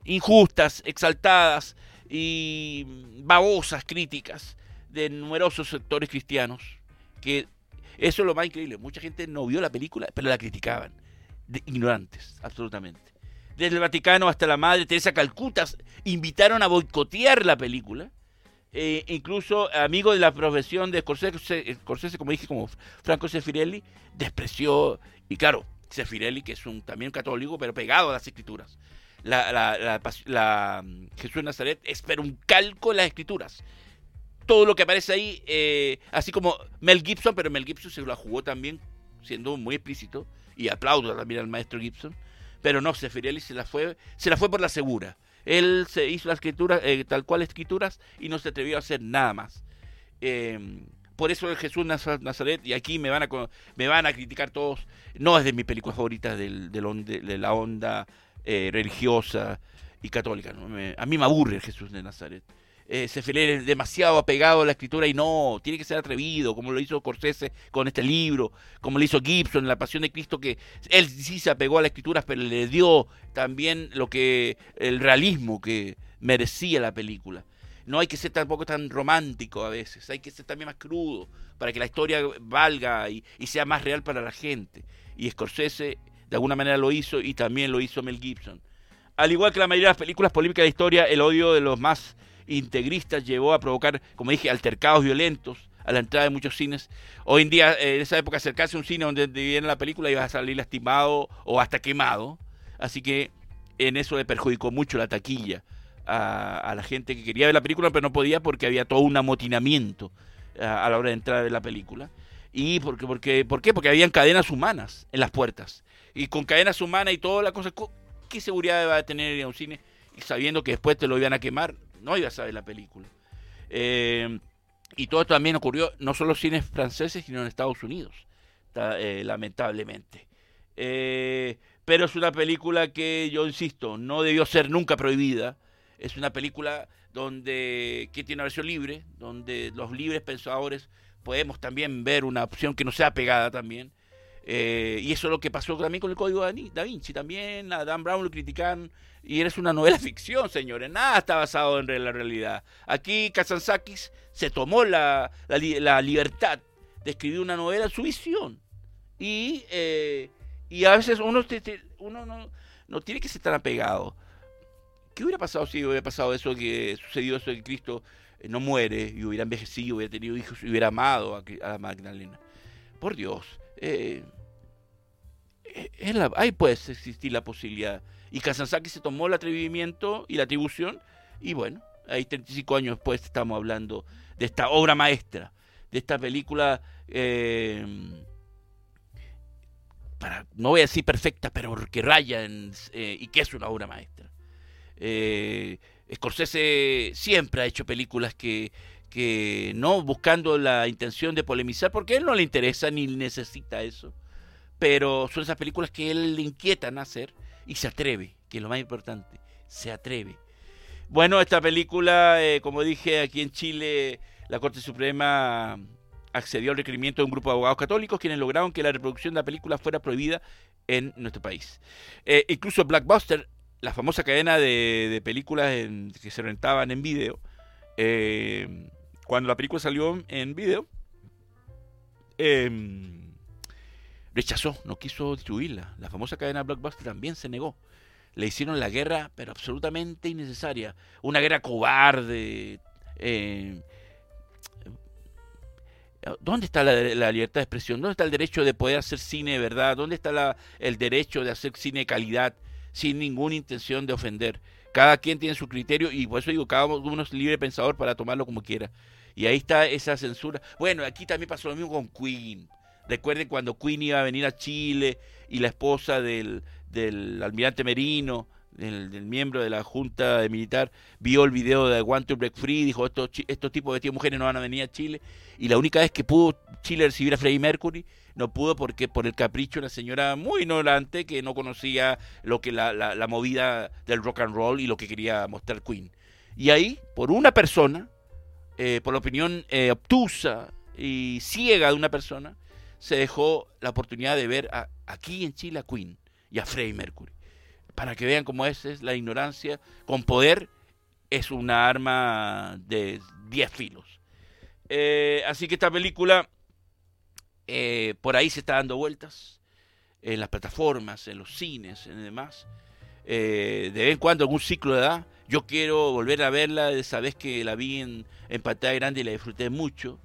injustas, exaltadas y babosas críticas de numerosos sectores cristianos, que eso es lo más increíble. Mucha gente no vio la película, pero la criticaban, de ignorantes, absolutamente desde el Vaticano hasta la Madre Teresa Calcuta, invitaron a boicotear la película. Eh, incluso amigos de la profesión de Scorsese, Scorsese, como dije, como Franco Sefirelli, despreció, y claro, Sefirelli, que es un también católico, pero pegado a las escrituras. La, la, mm, Jesús de Nazaret es pero un calco de las escrituras. Todo lo que aparece ahí, eh, así como Mel Gibson, pero Mel Gibson se lo jugó también, siendo muy explícito, y aplaudo también al maestro Gibson pero no, Sefirelli se la fue, se la fue por la segura. Él se hizo la escritura, eh, tal cual escrituras, y no se atrevió a hacer nada más. Em, por eso el Jesús Nazaret, y aquí me van a, me van a criticar todos, no es de mis películas favoritas del, de la onda eh, religiosa y católica. a mí me aburre el Jesús de Nazaret eh, es demasiado apegado a la escritura y no, tiene que ser atrevido, como lo hizo Corsese con este libro, como lo hizo Gibson en La Pasión de Cristo, que él sí se apegó a la escritura, pero le dio también lo que el realismo que merecía la película. No hay que ser tampoco tan romántico a veces, hay que ser también más crudo para que la historia valga y, y sea más real para la gente. Y Scorsese de alguna manera lo hizo y también lo hizo Mel Gibson. Al igual que la mayoría de las películas polémicas de historia, el odio de los más integristas llevó a provocar, como dije, altercados violentos a la entrada de muchos cines. Hoy en día, eh, en esa época, acercarse a un cine donde viene la película iba a salir lastimado o hasta quemado. Así que en eso le perjudicó mucho la taquilla a, la gente que quería ver la película, pero no podía porque había todo un amotinamiento a, la hora de entrar de la película. ¿Y porque, porque? Porque habían cadenas humanas en las puertas. Y con cadenas humanas y toda la cosa, ¿qué seguridad va a tener ir a un cine? Y sabiendo que después te lo iban a quemar, no iba a saber la película. Eh, y todo esto también ocurrió no solo en cines franceses, sino en Estados Unidos, eh, lamentablemente. Eh, pero es una película que, yo insisto, no debió ser nunca prohibida. Es una película donde que tiene una versión libre, donde los libres pensadores podemos también ver una opción que no sea pegada también. y eso es lo que pasó también con el código de Da Vinci. También a Dan Brown lo criticaron y eres una novela ficción, señores. Nada está basado en la realidad. Aquí Kazantzakis se tomó la, la, libertad de escribir una novela su visión. Y, eh, y a veces uno, no, no, tiene que ser tan apegado. ¿Qué hubiera pasado si hubiera pasado eso, que sucedió eso que Cristo eh, no muere y hubiera envejecido, hubiera tenido hijos y hubiera amado a, la Magdalena? Por Dios. Eh, ahí puede existir la posibilidad y Kazanzaki se tomó el atrevimiento y la atribución, y bueno, ahí 35 años después estamos hablando de esta obra maestra, de esta película, eh, para, no voy a decir perfecta, pero que raya eh, y que es una obra maestra. Eh, Scorsese siempre ha hecho películas que, que no buscando la intención de polemizar, porque a él no le interesa ni necesita eso, pero son esas películas que él le inquietan hacer y se atreve, que es lo más importante, se atreve. Bueno, esta película, eh, como dije, aquí en Chile, la Corte Suprema accedió al requerimiento de un grupo de abogados católicos quienes lograron que la reproducción de la película fuera prohibida en nuestro país. Eh, incluso Blackbuster, la famosa cadena de, películas que se rentaban en video, eh, cuando la película salió en video, em, rechazó, no quiso distribuirla. La famosa cadena Blockbuster también se negó. Le hicieron la guerra, pero absolutamente innecesaria. Una guerra cobarde. Eh, ¿Dónde está la, libertad de expresión? ¿Dónde está el derecho de poder hacer cine de verdad? ¿Dónde está el derecho de hacer cine de calidad sin ninguna intención de ofender? Cada quien tiene su criterio y por eso digo, cada uno es libre pensador para tomarlo como quiera. Y ahí está esa censura. Bueno, aquí también pasó lo mismo con Queen. Recuerden cuando Queen iba a venir a Chile y la esposa del, del almirante Merino del, miembro de la Junta Militar, vio el video de Want to Break Free, dijo, estos, estos tipos de mujeres no van a venir a Chile. Y la única vez que pudo Chile recibir a Freddie Mercury, no pudo porque por el capricho de una señora muy ignorante que no conocía lo que la, la, movida del rock and roll y lo que quería mostrar Queen. Y ahí, por una persona, eh, por la opinión eh, obtusa y ciega de una persona, se dejó la oportunidad de ver aquí en Chile a Queen y a Freddie Mercury para que vean cómo es, es la ignorancia con poder es una arma de 10 filos. Eh, así que esta película eh, por ahí se está dando vueltas en las plataformas, en los cines, en demás. Eh, de vez en cuando algún ciclo de edad. Yo quiero volver a verla de esa vez que la vi en, en pantalla grande y la disfruté mucho.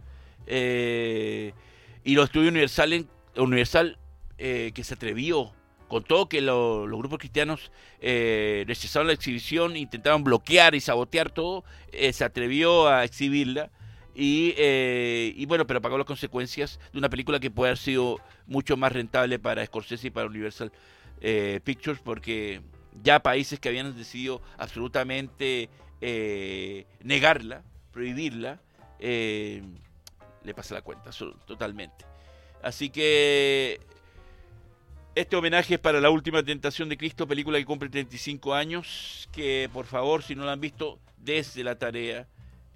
Y los estudios Universal, Universal que se atrevió con todo que los grupos cristianos eh, rechazaron la exhibición, intentaron bloquear y sabotear todo, eh, se atrevió a exhibirla. Y, eh, y, bueno, pero pagó las consecuencias de una película que puede haber sido mucho más rentable para Scorsese y para Universal eh, Pictures, porque ya países que habían decidido absolutamente negarla, prohibirla, le pasa la cuenta totalmente. Así que este homenaje es para la última tentación de Cristo, película que cumple 35 años, que por favor, si no la han visto, desde la tarea,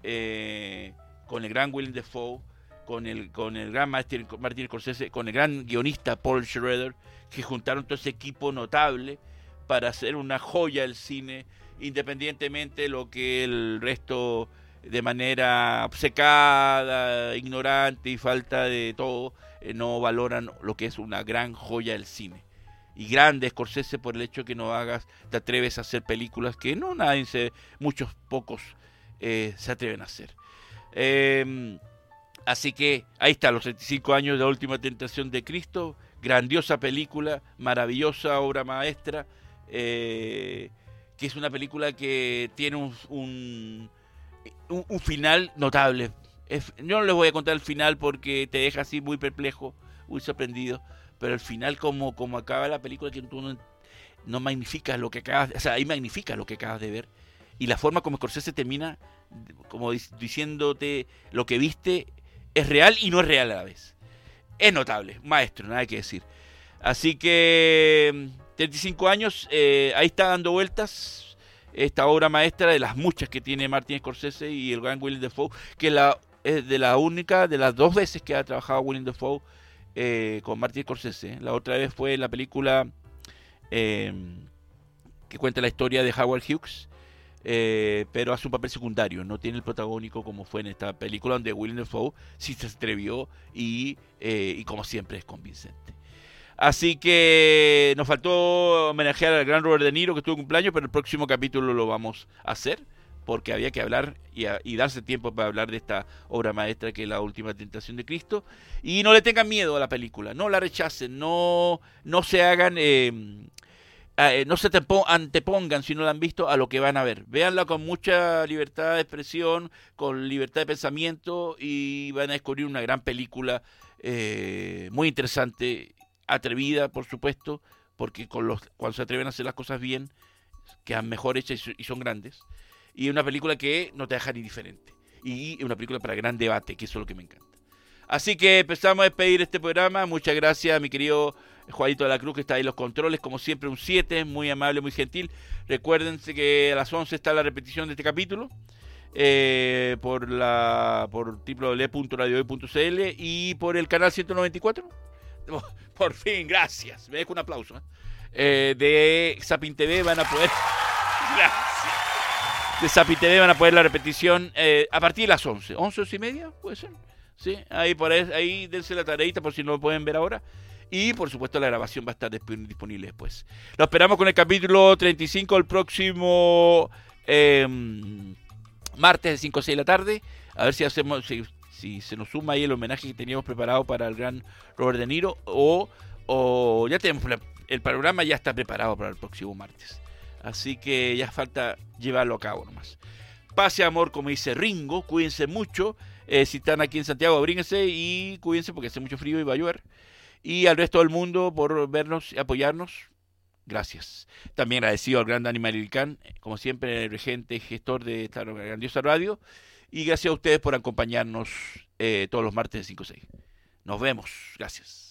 eh, con el gran Willem Dafoe, con el, con el gran Martin, Martin Scorsese, con el gran guionista Paul Schroeder, que juntaron todo ese equipo notable para hacer una joya del cine, independientemente de lo que el resto de manera obcecada, ignorante y falta de todo, eh, no valoran lo que es una gran joya del cine. Y grande Scorsese por el hecho que no hagas, te atreves a hacer películas que no nadie se, muchos pocos eh, se atreven a hacer. Em, así que ahí está, los 75 años de la última tentación de Cristo, grandiosa película, maravillosa obra maestra, eh, que es una película que tiene un, un final notable yo no les voy a contar el final porque te deja así muy perplejo, muy sorprendido. Pero el final, como, como acaba la película, que tú no, no magnificas lo que acabas, o sea, ahí magnifica lo que acabas de ver. Y la forma como Scorsese termina, como diciéndote lo que viste, es real y no es real a la vez. Es notable, maestro, nada que decir. Así que 35 años, eh, ahí está dando vueltas esta obra maestra de las muchas que tiene Martin Scorsese y el gran Willem Dafoe, que la es de la única, de las dos veces que ha trabajado Willem Dafoe eh, con Martin Scorsese. La otra vez fue la película eh, que cuenta la historia de Howard Hughes, eh, pero hace un papel secundario, no tiene el protagónico como fue en esta película donde Willem Dafoe sí se atrevió y, y como siempre es convincente. Así que nos faltó homenajear al gran Robert De Niro que estuvo cumpleaños, pero el próximo capítulo lo vamos a hacer porque había que hablar y, darse tiempo para hablar de esta obra maestra que es la última tentación de Cristo. Y no le tengan miedo a la película, no la rechacen, no, no se hagan, eh, eh, no se antepongan si no la han visto a lo que van a ver. Véanla con mucha libertad de expresión, con libertad de pensamiento y van a descubrir una gran película eh, muy interesante, atrevida, por supuesto, porque con los, cuando se atreven a hacer las cosas bien, quedan mejor hechas y son grandes y una película que no te deja ni diferente. Y una película para gran debate, que eso es lo que me encanta. Así que empezamos a despedir este programa. Muchas gracias a mi querido Juanito de la Cruz, que está ahí en los controles. Como siempre, un 7, muy amable, muy gentil. Recuérdense que a las 11 está la repetición de este capítulo. Eh, por la por www.radiohoy.cl y por el canal 194. Por fin, gracias. Me dejo un aplauso. ¿eh? Eh, de Sapin TV van a poder. Gracias de Zapi TV van a poder la repetición eh, a partir de las 11. 11 y media, puede ser. Sí, ahí, por ahí, dense la tareita por si no lo pueden ver ahora. Y por supuesto la grabación va a estar disponible después. Lo esperamos con el capítulo 35 el próximo em, martes de 5 a 6 de la tarde. A ver si hacemos, se nos suma ahí el homenaje que teníamos preparado para el gran Robert De Niro. O, o ya tenemos el programa ya está preparado para el próximo martes. Así que ya falta llevarlo a cabo nomás. Pase amor, como dice Ringo. Cuídense mucho. Eh, si están aquí en Santiago, abríguense y cuídense porque hace mucho frío y va a llover. Y al resto del mundo por vernos y apoyarnos. Gracias. También agradecido al gran Dani Marilcán, como siempre, el regente gestor de esta grandiosa radio. Y gracias a ustedes por acompañarnos eh, todos los martes de 5 6. Nos vemos. Gracias.